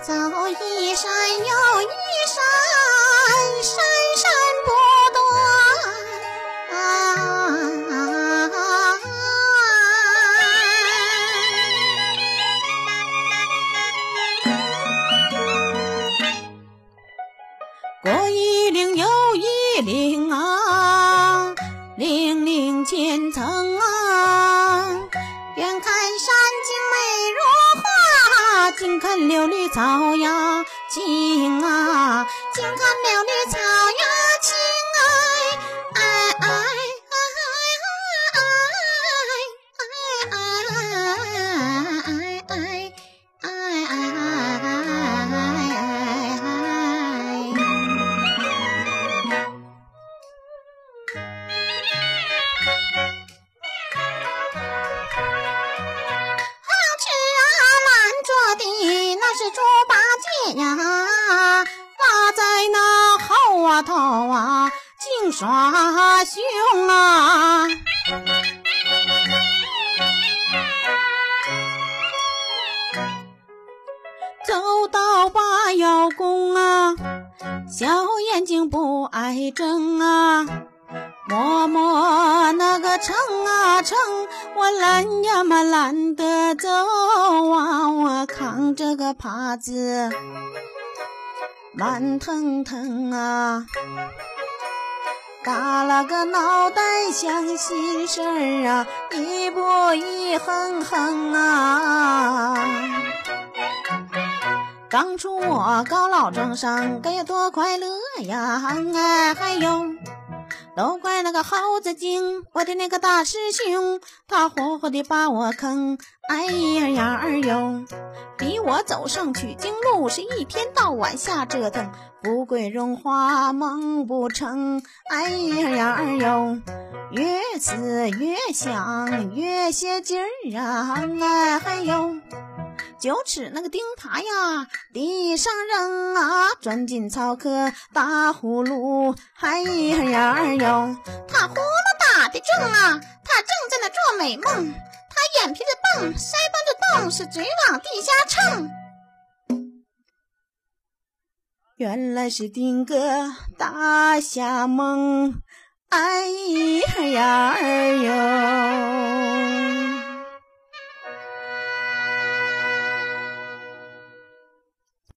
走一山又一山，山山不断。过一岭又一岭啊，柳绿草呀青啊，近看柳绿草猪八戒呀，挂在那后啊头啊，净耍凶啊！走到八妖宫啊，小眼睛不爱睁啊，摸摸那个秤啊秤，我懒呀嘛懒得走啊，我这个耙子慢腾腾啊，耷拉个脑袋想心事儿啊，一步一哼哼啊。当初我高老庄上该有多快乐呀！哎，还有，都怪那个猴子精，我的那个大师兄，他活活的把我坑。哎呀呀儿哟，逼我走上取经路，是一天到晚瞎折腾，富贵荣华梦不成。哎呀呀儿哟，越思越想越些劲儿啊！哎，嗨哟。九尺那个钉耙呀，地上扔啊，钻进草棵打呼噜，哎呀呀儿哟，他呼噜打的正啊，他正在那做美梦，他眼皮子蹦，腮帮子动，是嘴往地下蹭。原来是丁哥大瞎梦，哎呀儿哟。